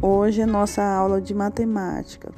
Hoje é nossa aula de matemática.